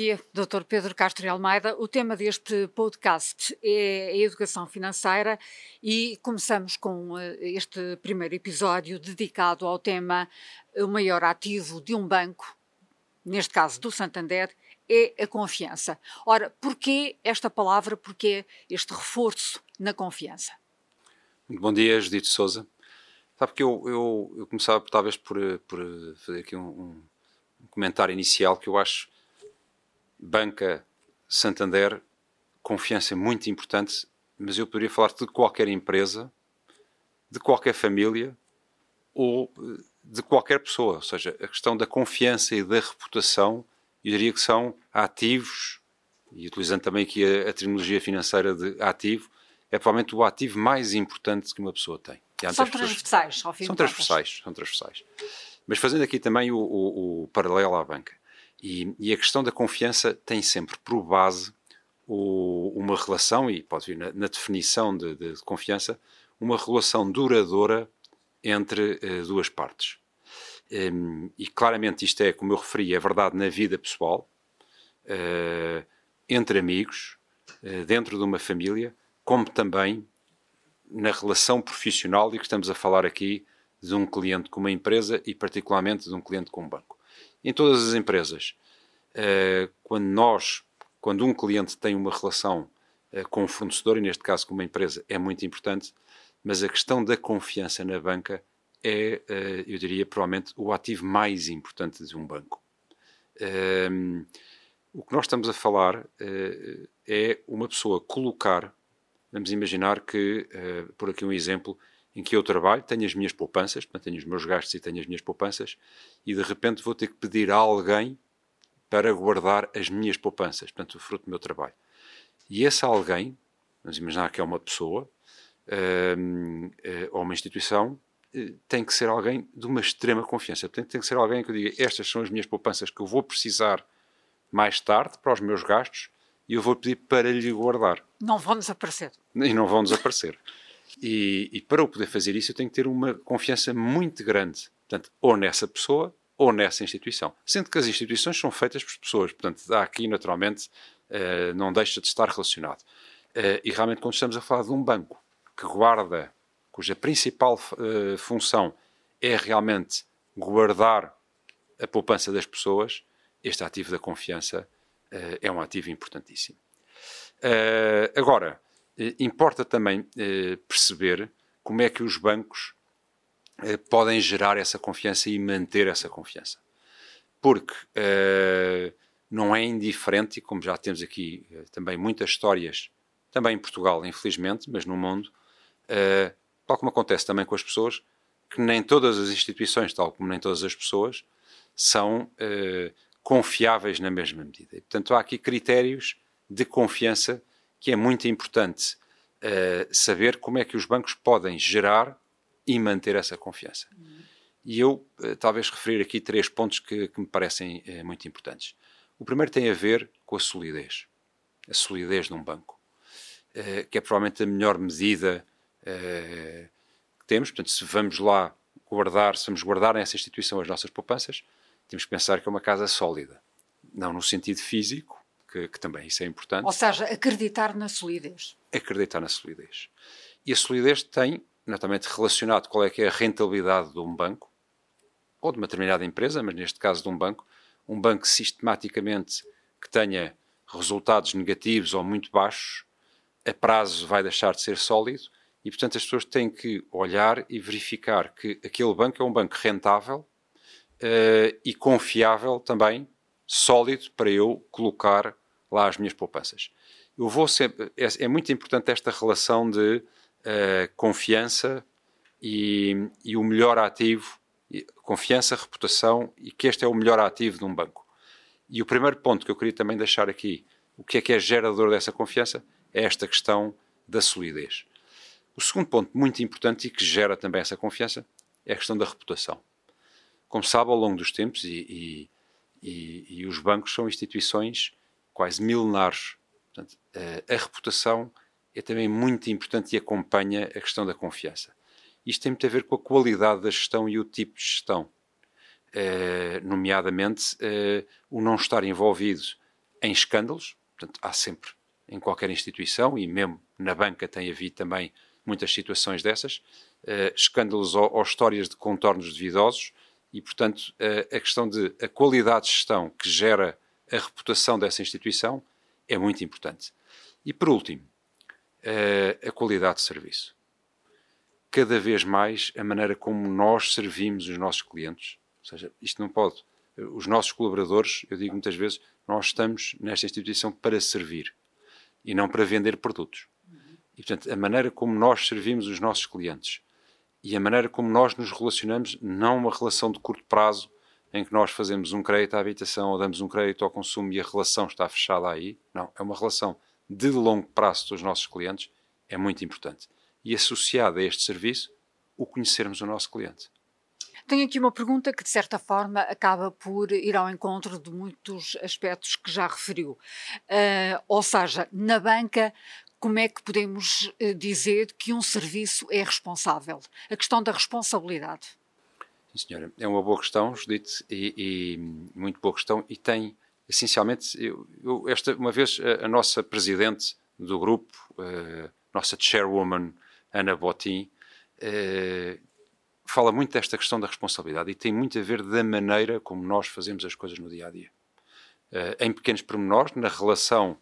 Dia, Dr. Pedro Castro Almeida. O tema deste podcast é a educação financeira e começamos com eh, este primeiro episódio dedicado ao tema o maior ativo de um banco, neste caso do Santander, é a confiança. Ora, porquê esta palavra, porquê este reforço na confiança? Muito bom dia, Judito Souza. Sabe que eu, eu, eu começava talvez por, por fazer aqui um, um comentário inicial que eu acho banca Santander, confiança muito importante, mas eu poderia falar de qualquer empresa, de qualquer família ou de qualquer pessoa. Ou seja, a questão da confiança e da reputação, eu diria que são ativos, e utilizando também aqui a, a terminologia financeira de ativo, é provavelmente o ativo mais importante que uma pessoa tem. São transversais, ao fim São transversais, são transversais. Mas fazendo aqui também o, o, o paralelo à banca. E, e, a questão da confiança tem sempre por base o, uma relação, e pode vir na, na definição de, de, de, confiança, uma relação duradoura entre uh, duas partes. Um, e claramente isto é, como eu referi, é verdade na vida pessoal, uh, entre amigos, uh, dentro de uma família, como também na relação profissional, e que estamos a falar aqui de um cliente com uma empresa e particularmente de um cliente com um banco. Em todas as empresas, uh, quando nós, quando um cliente tem uma relação uh, com um fornecedor, e neste caso com uma empresa, é muito importante, mas a questão da confiança na banca é, uh, eu diria, provavelmente o ativo mais importante de um banco. Ehm, o que nós estamos a falar é uma pessoa colocar, vamos imaginar que, por aqui um exemplo, em que eu trabalho, tenho as minhas poupanças, portanto, tenho os meus gastos e tenho as minhas poupanças, e de repente vou ter que pedir a alguém para guardar as minhas poupanças, portanto, o fruto do meu trabalho. E esse alguém, vamos imaginar que é uma pessoa uh, uh, ou uma instituição, uh, tem que ser alguém de uma extrema confiança. Portanto, tem que ser alguém que eu diga: estas são as minhas poupanças que eu vou precisar mais tarde para os meus gastos e eu vou pedir para lhe guardar. Não vão desaparecer. E não vão desaparecer. E, e, para eu poder fazer isso, eu tenho que ter uma confiança muito grande, portanto, ou nessa pessoa ou nessa instituição. Sendo que as instituições são feitas por pessoas, portanto, aqui naturalmente uh, não deixa de estar relacionado. Uh, e realmente, quando estamos a falar de um banco que guarda, cuja principal uh, função é realmente guardar a poupança das pessoas, este ativo da confiança é um ativo importantíssimo. agora, importa também eh, perceber como é que os bancos eh, podem gerar essa confiança e manter essa confiança. Porque não é indiferente, e como já temos aqui também muitas histórias, também em Portugal, infelizmente, mas no mundo, tal como acontece também com as pessoas, que nem todas as instituições, tal como nem todas as pessoas, são confiáveis na mesma medida. E, portanto, há aqui critérios de confiança que é muito importante uh, saber como é que os bancos podem gerar e manter essa confiança. Uhum. E eu, uh, talvez, referir aqui três pontos que, que me parecem uh, muito importantes. O primeiro tem a ver com a solidez. A solidez de um banco, que é provavelmente a melhor medida que temos. Portanto, se vamos lá guardar, se vamos guardar nessa instituição as nossas poupanças, temos que pensar que é uma casa sólida. Não no sentido físico, que, que, também isso é importante. Ou seja, acreditar na solidez. Acreditar na solidez. E a solidez tem, naturalmente, relacionado qual é que é a rentabilidade de um banco, ou de uma determinada empresa, mas neste caso de um banco, um banco sistematicamente que tenha resultados negativos ou muito baixos, a prazo vai deixar de ser sólido e, portanto, as pessoas têm que olhar e verificar que aquele banco é um banco rentável uh, e confiável também, sólido, para eu colocar lá as minhas poupanças. Eu vou sempre, é, é muito importante esta relação de uh, confiança e, e, o melhor ativo, confiança, reputação e que este é o melhor ativo de um banco. E o primeiro ponto que eu queria também deixar aqui, o que é que é gerador dessa confiança, é esta questão da solidez. O segundo ponto muito importante e que gera também essa confiança é a questão da reputação. Como sabe, ao longo dos tempos, e, e, e, e os bancos são instituições quase milenares. Portanto, a, a reputação é também muito importante e acompanha a questão da confiança. Isto tem muito a ver com a qualidade da gestão e o tipo de gestão. Uh, nomeadamente uh, o não estar envolvido em escândalos, portanto, há sempre em qualquer instituição e mesmo na banca tem havido também muitas situações dessas, escândalos ou, ou, histórias de contornos duvidosos e, portanto, a questão de a qualidade de gestão que gera a reputação dessa instituição é muito importante. E, por último, a qualidade de serviço. Cada vez mais a maneira como nós servimos os nossos clientes, ou seja, isto não pode. Os nossos colaboradores, eu digo muitas vezes, nós estamos nesta instituição para servir e não para vender produtos. E, portanto, a maneira como nós servimos os nossos clientes e a maneira como nós nos relacionamos, não uma relação de curto prazo em que nós fazemos um crédito à habitação ou damos um crédito ao consumo e a relação está fechada aí. Não, é uma relação de longo prazo dos nossos clientes, é muito importante. E associada a este serviço, o conhecermos o nosso cliente. Tenho aqui uma pergunta que, de certa forma, acaba por ir ao encontro de muitos aspectos que já referiu. Uh, ou seja, na banca, como é que podemos uh, dizer que um serviço é responsável? A questão da responsabilidade. Sim, senhora. É uma boa questão, Judite, e, e muito boa questão, e tem, essencialmente, eu, eu, esta, uma vez a, a, nossa presidente do grupo, uh, nossa chairwoman, Ana Botin, uh, fala muito desta questão da responsabilidade e tem muito a ver da maneira como nós fazemos as coisas no dia a dia. Uh, em pequenos pormenores, na relação,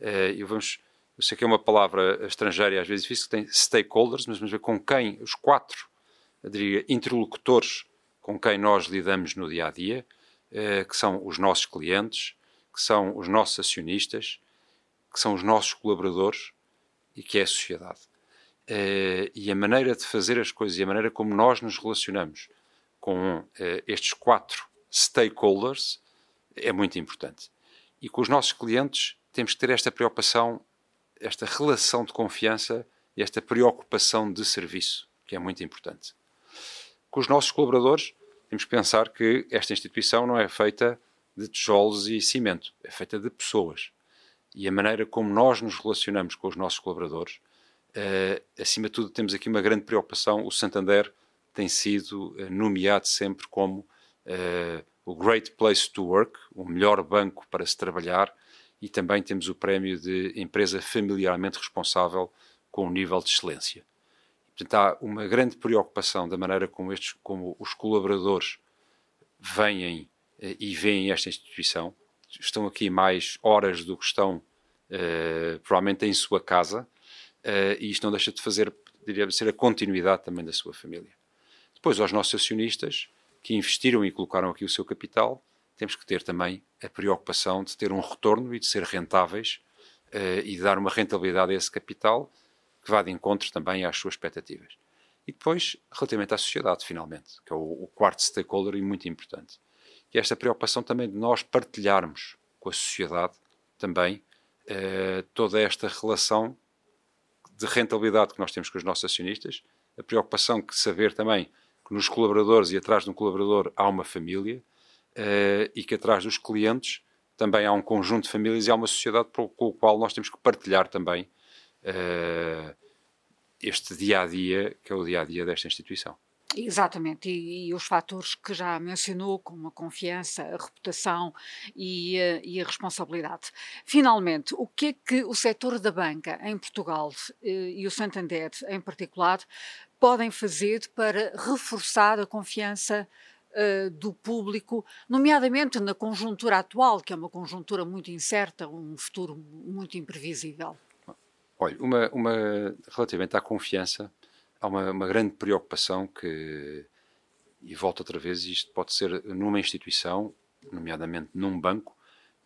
uh, eu, vamos, eu sei que é uma palavra estrangeira e às vezes difícil, tem stakeholders, mas vamos ver com quem, os quatro, diria, interlocutores com quem nós lidamos no dia a dia, uh, que são os nossos clientes, que são os nossos acionistas, que são os nossos colaboradores e que é a sociedade. Uh, e a maneira de fazer as coisas e a maneira como nós nos relacionamos com uh, estes quatro stakeholders é muito importante. E com os nossos clientes temos que ter esta preocupação, esta relação de confiança e esta preocupação de serviço, que é muito importante. Com os nossos colaboradores, temos que pensar que esta instituição não é feita de tijolos e cimento, é feita de pessoas. E a maneira como nós nos relacionamos com os nossos colaboradores Uh, acima de tudo, temos aqui uma grande preocupação. O Santander tem sido uh, nomeado sempre como uh, o Great Place to Work, o melhor banco para se trabalhar, e também temos o prémio de empresa familiarmente responsável com um nível de excelência. Portanto, há uma grande preocupação da maneira como, estes, como os colaboradores vêm e veem esta instituição. Estão aqui mais horas do que estão, provavelmente, em sua casa uh, e isto não deixa de fazer, diria, ser a continuidade também da sua família. Depois, aos nossos acionistas, que investiram e colocaram aqui o seu capital, temos que ter também a preocupação de ter um retorno e de ser rentáveis uh, e de dar uma rentabilidade a esse capital que vá de encontro também às suas expectativas. E depois, relativamente à sociedade, finalmente, que é o, o quarto stakeholder e muito importante. E esta preocupação também de nós partilharmos com a sociedade também uh, toda esta relação de rentabilidade que nós temos com os nossos acionistas, a preocupação que saber também que nos colaboradores e atrás de um colaborador há uma família uh, e que atrás dos clientes também há um conjunto de famílias e há uma sociedade com o qual nós temos que partilhar também uh, este dia a dia, que é o dia a dia desta instituição. Exatamente, e, e, os fatores que já mencionou, como a confiança, a reputação e, uh, e, a responsabilidade. Finalmente, o que é que o setor da banca em Portugal uh, e o Santander em particular podem fazer para reforçar a confiança uh, do público, nomeadamente na conjuntura atual, que é uma conjuntura muito incerta, um futuro muito imprevisível? Olha, uma, uma relativamente à confiança, há uma, uma, grande preocupação que, e volto outra vez, isto pode ser numa instituição, nomeadamente num banco,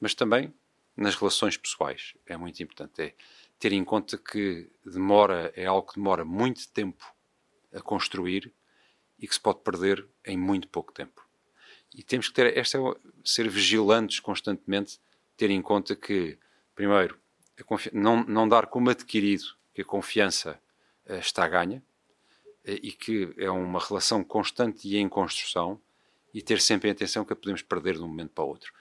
mas também nas relações pessoais. É muito importante. É ter em conta que demora, é algo que demora muito tempo a construir e que se pode perder em muito pouco tempo. E temos que ter, esta é, ser vigilantes constantemente, ter em conta que, primeiro, não, não dar como adquirido que a confiança uh, está ganha, eh, e que é uma relação constante e em construção e ter sempre a atenção que a podemos perder de um momento para o outro.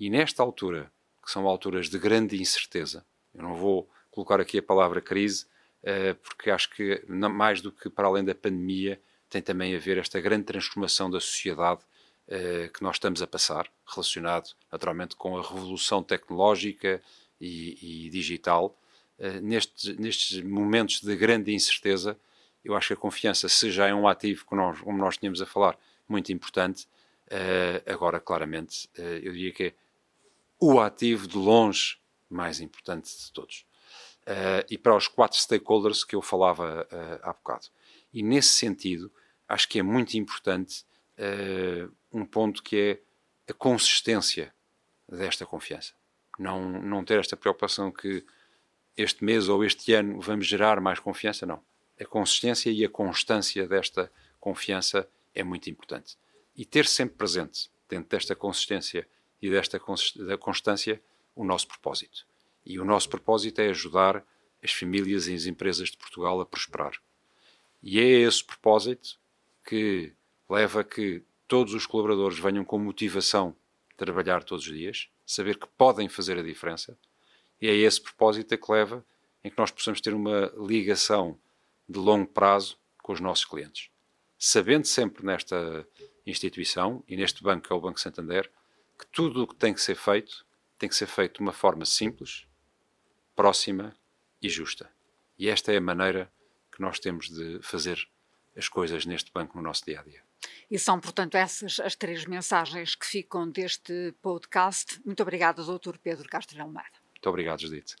E nesta altura, que são alturas de grande incerteza, eu não vou colocar aqui a palavra crise, eh, porque acho que mais do que para além da pandemia, tem também a ver esta grande transformação da sociedade que nós estamos a passar, relacionado naturalmente com a revolução tecnológica e, e digital. Uh, nestes, nestes momentos de grande incerteza, eu acho que a confiança, se já é um ativo, como nós, como nós tínhamos a falar, muito importante, uh, agora claramente eu diria que é o ativo de longe mais importante de todos. e para os quatro stakeholders que eu falava há bocado. E nesse sentido, acho que é muito importante um ponto que é a consistência desta confiança. Não, não ter esta preocupação que este mês ou este ano vamos gerar mais confiança, não. A consistência e a constância desta confiança é muito importante. E ter sempre presente, dentro desta consistência e desta constância, o nosso propósito. E o nosso propósito é ajudar as famílias e as empresas de Portugal a prosperar. E é esse propósito que leva a que todos os colaboradores venham com motivação trabalhar todos os dias, saber que podem fazer a diferença, e é esse propósito que leva em que nós possamos ter uma ligação de longo prazo com os nossos clientes. Sabendo sempre nesta instituição e neste banco que é o Banco Santander, que tudo o que tem que ser feito tem que ser feito de uma forma simples, próxima e justa. E esta é a maneira que nós temos de fazer as coisas neste banco no nosso dia a dia. E são, portanto, essas as três mensagens que ficam deste podcast. Muito obrigada, Dr. Pedro Castro Almeida. Muito obrigado, Judite.